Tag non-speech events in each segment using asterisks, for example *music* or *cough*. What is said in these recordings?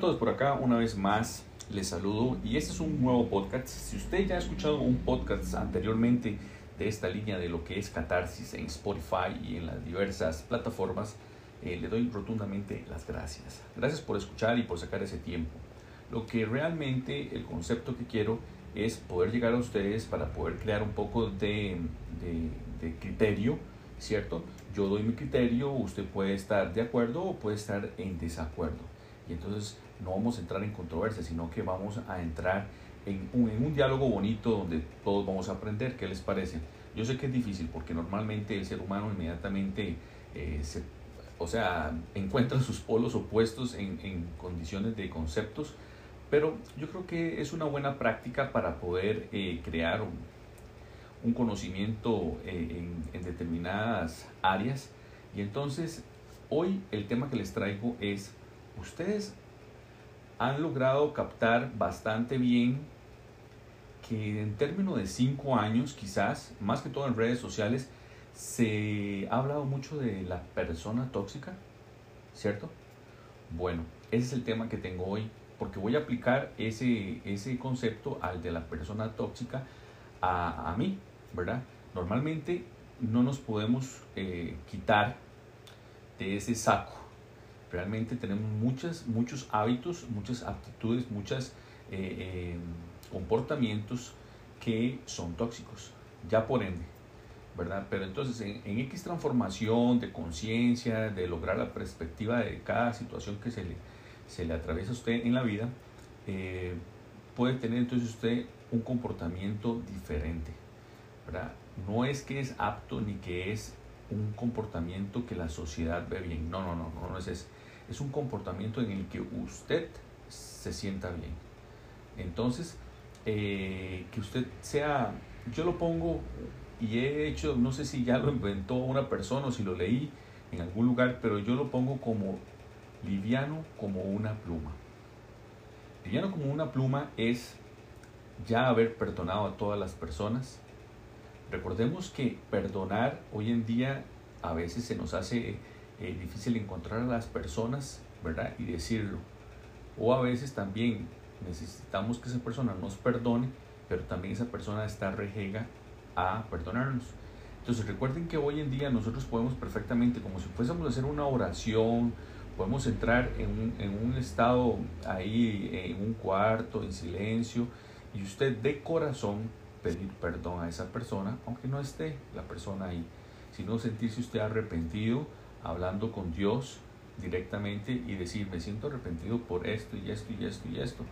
Todos por acá, una vez más les saludo y este es un nuevo podcast. Si usted ya ha escuchado un podcast anteriormente de esta línea de lo que es catarsis en Spotify y en las diversas plataformas, eh, le doy rotundamente las gracias. Gracias por escuchar y por sacar ese tiempo. Lo que realmente el concepto que quiero es poder llegar a ustedes para poder crear un poco de, de, de criterio, ¿cierto? Yo doy mi criterio, usted puede estar de acuerdo o puede estar en desacuerdo y entonces no vamos a entrar en controversia, sino que vamos a entrar en un, diálogo bonito donde todos vamos a aprender. ¿Qué les parece? Yo sé que es difícil porque normalmente el ser humano inmediatamente eh, o sea, encuentra sus polos opuestos en, condiciones de conceptos, pero yo creo que es una buena práctica para poder eh, crear un, conocimiento eh, en determinadas áreas. Y entonces, hoy el tema que les traigo es ustedes han logrado captar bastante bien que en términos de cinco años, quizás, más que todo en redes sociales, se ha hablado mucho de la persona tóxica, ¿cierto? Bueno, ese es el tema que tengo hoy, porque voy a aplicar ese, ese concepto al de la persona tóxica a, a mí, ¿verdad? Normalmente no nos podemos eh, quitar de ese saco realmente tenemos muchas, muchos hábitos, muchas actitudes, muchos eh, eh, comportamientos que son tóxicos, ya por ende, ¿verdad? Pero entonces en, en X transformación de conciencia, de lograr la perspectiva de cada situación que se le, se le atraviesa a usted en la vida, eh, puede tener entonces usted un comportamiento diferente, ¿verdad? No es que es apto ni que es un comportamiento que la sociedad ve bien. No, no, no, no, no es ese es un comportamiento en el que usted se sienta bien. Entonces, eh, que usted sea, yo lo pongo y he hecho, no sé si ya lo inventó una persona o si lo leí en algún lugar, pero yo lo pongo como liviano como una pluma. Liviano como una pluma es ya haber perdonado a todas las personas. Recordemos que perdonar hoy en día a veces se nos hace eh, difícil encontrar a las personas, ¿verdad? Y decirlo. O a veces también necesitamos que esa persona nos perdone, pero también esa persona está rejega a perdonarnos. Entonces recuerden que hoy en día nosotros podemos perfectamente, como si fuésemos a hacer una oración, podemos entrar en un, en un estado ahí, en un cuarto, en silencio, y usted de corazón pedir perdón a esa persona, aunque no esté la persona ahí, sino sentirse usted arrepentido hablando con Dios directamente y decir, me siento arrepentido por esto y esto y esto y esto.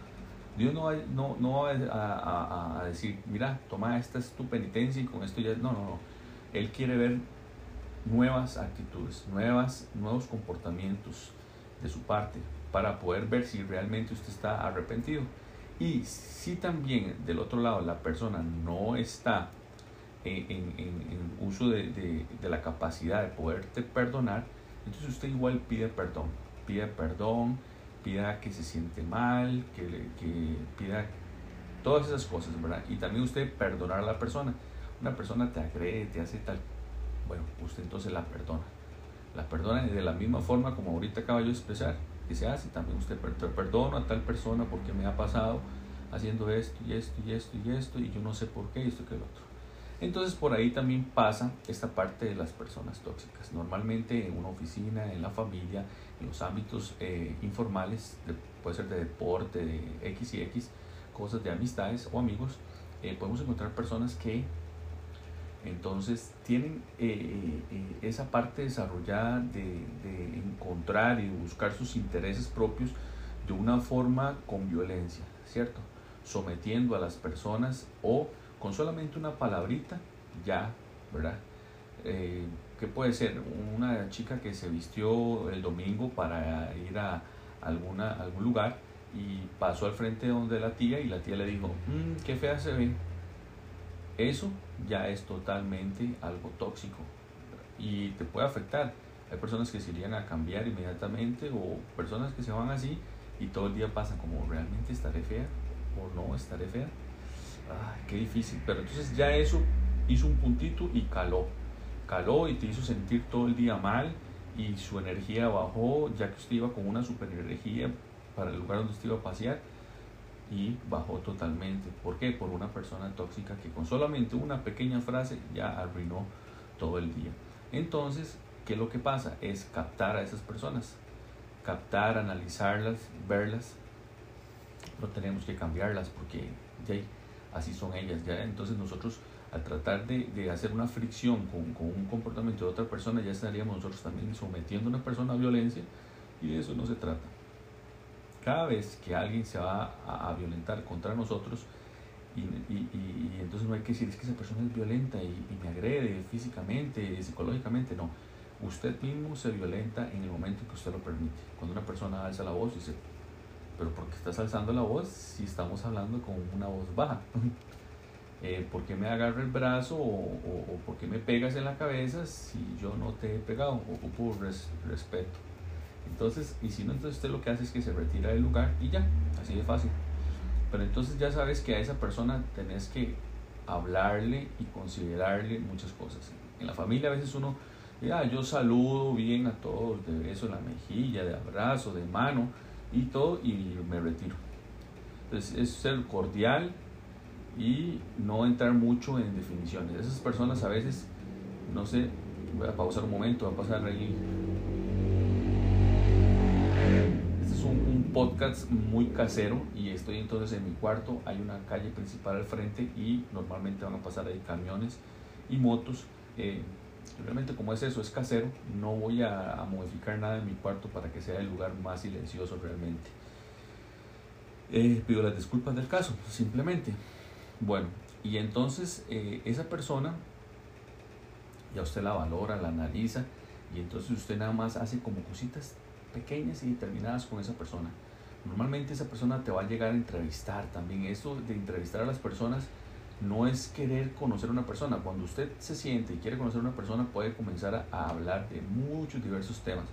Dios no no, no va a, decir, mira, toma esta es tu penitencia y con esto ya... No, no, no. Él quiere ver nuevas actitudes, nuevas, nuevos comportamientos de su parte para poder ver si realmente usted está arrepentido. Y si también del otro lado la persona no está en, uso de, de, la capacidad de poderte perdonar, entonces usted igual pide perdón, pide perdón, pida que se siente mal, que, que pida todas esas cosas, ¿verdad? Y también usted perdonar a la persona. Una persona te agrede, te hace tal, bueno, usted entonces la perdona. La perdona de la misma forma como ahorita acabo yo de expresar. Dice, ah, sí, también usted perdona a tal persona porque me ha pasado haciendo esto y esto y esto y esto y yo no sé por qué y esto que el otro. Entonces por ahí también pasa esta parte de las personas tóxicas. Normalmente en una oficina, en la familia, en los ámbitos eh, informales, puede ser de deporte, de X y X, cosas de amistades o amigos, eh, podemos encontrar personas que entonces tienen eh, esa parte desarrollada de, de encontrar y buscar sus intereses propios de una forma con violencia, ¿cierto? Sometiendo a las personas o con solamente una palabrita, ya, ¿verdad? Eh, ¿Qué puede ser? Una chica que se vistió el domingo para ir a alguna, algún lugar y pasó al frente donde la tía y la tía le dijo, mmm, qué fea se ve. Eso ya es totalmente algo tóxico y te puede afectar. Hay personas que se irían a cambiar inmediatamente o personas que se van así y todo el día pasan como realmente estaré fea o no estaré fea. Ay, qué difícil. Pero entonces ya eso hizo un puntito y caló. Caló y te hizo sentir todo el día mal y su energía bajó, ya que usted iba con una super energía para el lugar donde usted iba a pasear y bajó totalmente. ¿Por qué? Por una persona tóxica que con solamente una pequeña frase ya arruinó todo el día. Entonces, ¿qué es lo que pasa? Es captar a esas personas, captar, analizarlas, verlas. No tenemos que cambiarlas porque ya así son ellas. Ya entonces nosotros al tratar de, hacer una fricción con, un comportamiento de otra persona, ya estaríamos nosotros también sometiendo a una persona a violencia y de eso no se trata. Cada vez que alguien se va a, violentar contra nosotros, y, y, y, entonces no hay que decir es que esa persona es violenta y, me agrede físicamente, psicológicamente, no. Usted mismo se violenta en el momento que usted lo permite. Cuando una persona alza la voz, dice, pero ¿por qué estás alzando la voz si estamos hablando con una voz baja? *laughs* eh, ¿por qué me agarra el brazo o, o, por qué me pegas en la cabeza si yo no te he pegado? Ocupo res, respeto. Entonces, y si no, entonces usted lo que hace es que se retira del lugar y ya, así de fácil. Pero entonces ya sabes que a esa persona tenés que hablarle y considerarle muchas cosas. En la familia a veces uno, ya, yo saludo bien a todos, de beso en la mejilla, de abrazo, de mano y todo, y me retiro. Entonces es ser cordial, y no entrar mucho en definiciones. Esas personas a veces, no sé, voy a pausar un momento, voy a pasar ahí. Este es un, podcast muy casero y estoy entonces en mi cuarto. Hay una calle principal al frente y normalmente van a pasar ahí camiones y motos. Eh, realmente como es eso, es casero, no voy a, a modificar nada en mi cuarto para que sea el lugar más silencioso realmente. Eh, pido las disculpas del caso, simplemente. Bueno, y entonces eh, esa persona ya usted la valora, la analiza y entonces usted nada más hace como cositas pequeñas y determinadas con esa persona. Normalmente esa persona te va a llegar a entrevistar también. Eso de entrevistar a las personas no es querer conocer a una persona. Cuando usted se siente y quiere conocer a una persona puede comenzar a, hablar de muchos diversos temas.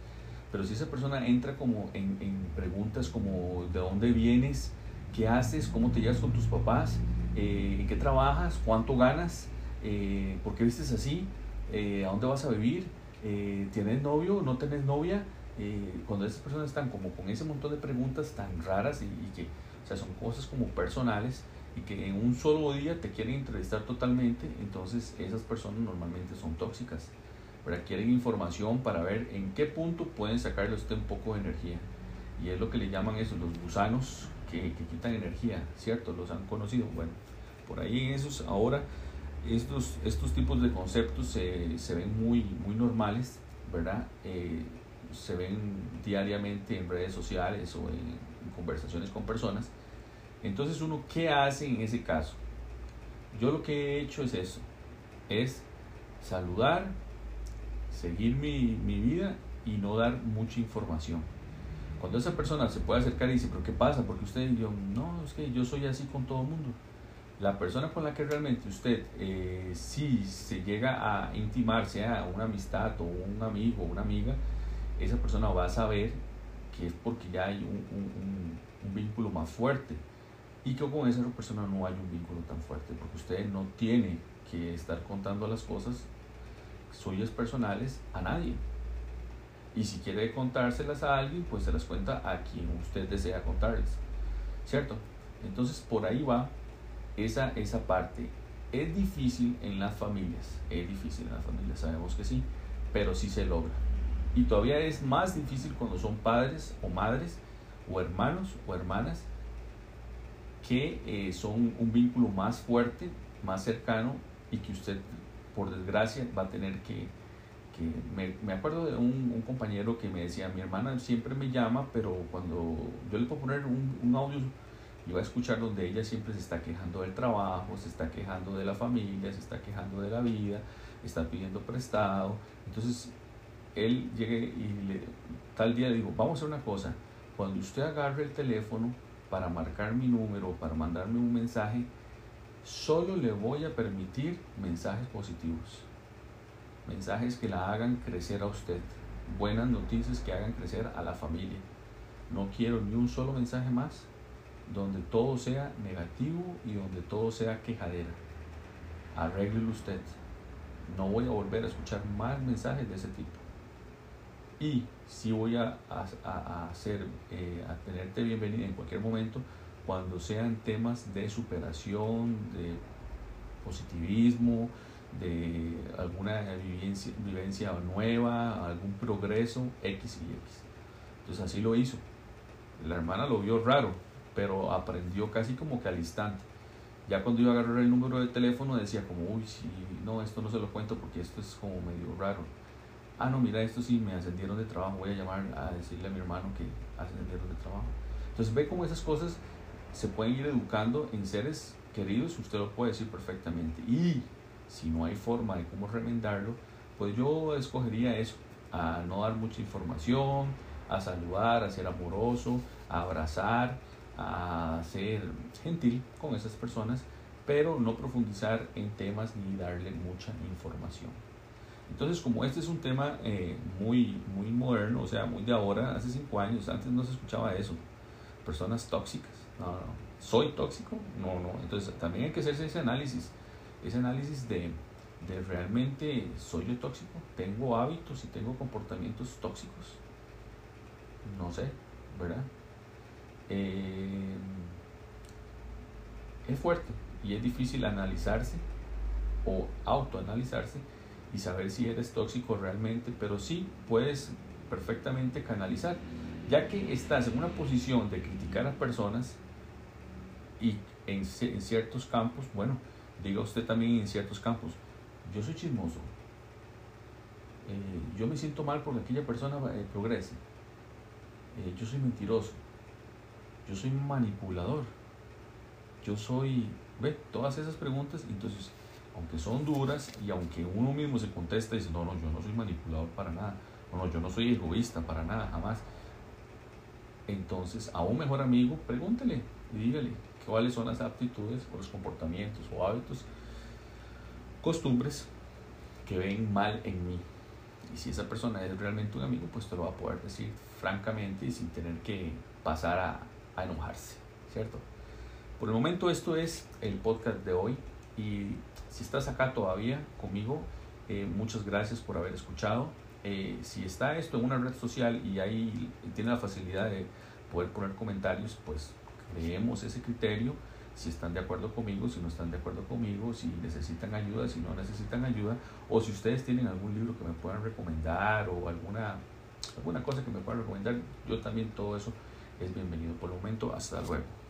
Pero si esa persona entra como en, preguntas como de dónde vienes, qué haces, cómo te llevas con tus papás, eh, en qué trabajas, cuánto ganas, eh, por qué vistes así, eh, a dónde vas a vivir, tienes novio, no tienes novia. cuando esas personas están como con ese montón de preguntas tan raras y, que o sea, son cosas como personales y que en un solo día te quieren entrevistar totalmente, entonces esas personas normalmente son tóxicas. pero Quieren información para ver en qué punto pueden sacarle a usted un poco de energía. Y es lo que le llaman eso, los gusanos que, quitan energía, ¿cierto? Los han conocido. Bueno, por ahí en esos, ahora estos, estos tipos de conceptos se, se ven muy, muy normales, ¿verdad? Eh, se ven diariamente en redes sociales o en, conversaciones con personas. Entonces uno, ¿qué hace en ese caso? Yo lo que he hecho es eso, es saludar, seguir mi, mi vida y no dar mucha información. Cuando esa persona se puede acercar y dice, pero ¿qué pasa? Porque usted yo, no, es que yo soy así con todo el mundo. La persona con la que realmente usted, eh, si se llega a intimar, sea una amistad o un amigo o una amiga, esa persona va a saber que es porque ya hay un vínculo más fuerte y que con esa persona no hay un vínculo tan fuerte, porque usted no tiene que estar contando las cosas suyas personales a nadie. Y si quiere contárselas a alguien, pues se las cuenta a quien usted desea contarles. ¿Cierto? Entonces por ahí va esa, esa parte. Es difícil en las familias, es difícil en las familias, sabemos que sí, pero sí se logra. Y todavía es más difícil cuando son padres o madres o hermanos o hermanas que eh, son un vínculo más fuerte, más cercano y que usted, por desgracia, va a tener que, que me, me, acuerdo de un, un, compañero que me decía, mi hermana siempre me llama, pero cuando yo le puedo poner un, un audio, yo voy a escuchar donde ella siempre se está quejando del trabajo, se está quejando de la familia, se está quejando de la vida, está pidiendo prestado. Entonces, él llegue y le, tal día le digo, vamos a hacer una cosa, cuando usted agarre el teléfono para marcar mi número, para mandarme un mensaje, solo le voy a permitir mensajes positivos mensajes que la hagan crecer a usted, buenas noticias que hagan crecer a la familia. No quiero ni un solo mensaje más donde todo sea negativo y donde todo sea quejadera. Arréglelo usted. No voy a volver a escuchar más mensajes de ese tipo. Y si voy a, a, hacer, eh, a tenerte bienvenida en cualquier momento cuando sean temas de superación, de positivismo, de alguna vivencia, vivencia nueva, algún progreso, X y X. Entonces así lo hizo. La hermana lo vio raro, pero aprendió casi como que al instante. Ya cuando iba a agarrar el número de teléfono decía como, uy, sí, no, esto no se lo cuento porque esto es como medio raro ah, no, mira, esto sí me ascendieron de trabajo, voy a llamar a decirle a mi hermano que ascendieron de trabajo. Entonces ve cómo esas cosas se pueden ir educando en seres queridos, usted lo puede decir perfectamente. Y si no hay forma de cómo remendarlo, pues yo escogería eso, a no dar mucha información, a saludar, a ser amoroso, a abrazar, a ser gentil con esas personas, pero no profundizar en temas ni darle mucha información. Entonces, como este es un tema eh, muy, muy moderno, o sea, muy de ahora, hace cinco años, antes no se escuchaba eso, personas tóxicas, no, no, soy tóxico, no, no, entonces también hay que hacerse ese análisis, ese análisis de, de realmente soy yo tóxico, tengo hábitos y tengo comportamientos tóxicos, no sé, ¿verdad? Eh, es fuerte y es difícil analizarse o autoanalizarse y saber si eres tóxico realmente, pero sí puedes perfectamente canalizar, ya que estás en una posición de criticar a personas y en, ciertos campos, bueno, diga usted también en ciertos campos, yo soy chismoso, eh, yo me siento mal porque aquella persona eh, progrese, eh, yo soy mentiroso, yo soy manipulador, yo soy, ve, todas esas preguntas, entonces aunque son duras y aunque uno mismo se contesta y dice, no, no, yo no soy manipulador para nada, no, no, yo no soy egoísta para nada, jamás. Entonces, a un mejor amigo, pregúntele y dígale cuáles son las aptitudes o los comportamientos o hábitos, costumbres que ven mal en mí. Y si esa persona es realmente un amigo, pues te lo va a poder decir francamente y sin tener que pasar a, a enojarse, ¿cierto? Por el momento esto es el podcast de hoy y si estás acá todavía conmigo, eh, muchas gracias por haber escuchado. Eh, si está esto en una red social y ahí tiene la facilidad de poder poner comentarios, pues creemos ese criterio. Si están de acuerdo conmigo, si no están de acuerdo conmigo, si necesitan ayuda, si no necesitan ayuda, o si ustedes tienen algún libro que me puedan recomendar o alguna, alguna cosa que me puedan recomendar, yo también todo eso es bienvenido. Por el momento, hasta luego.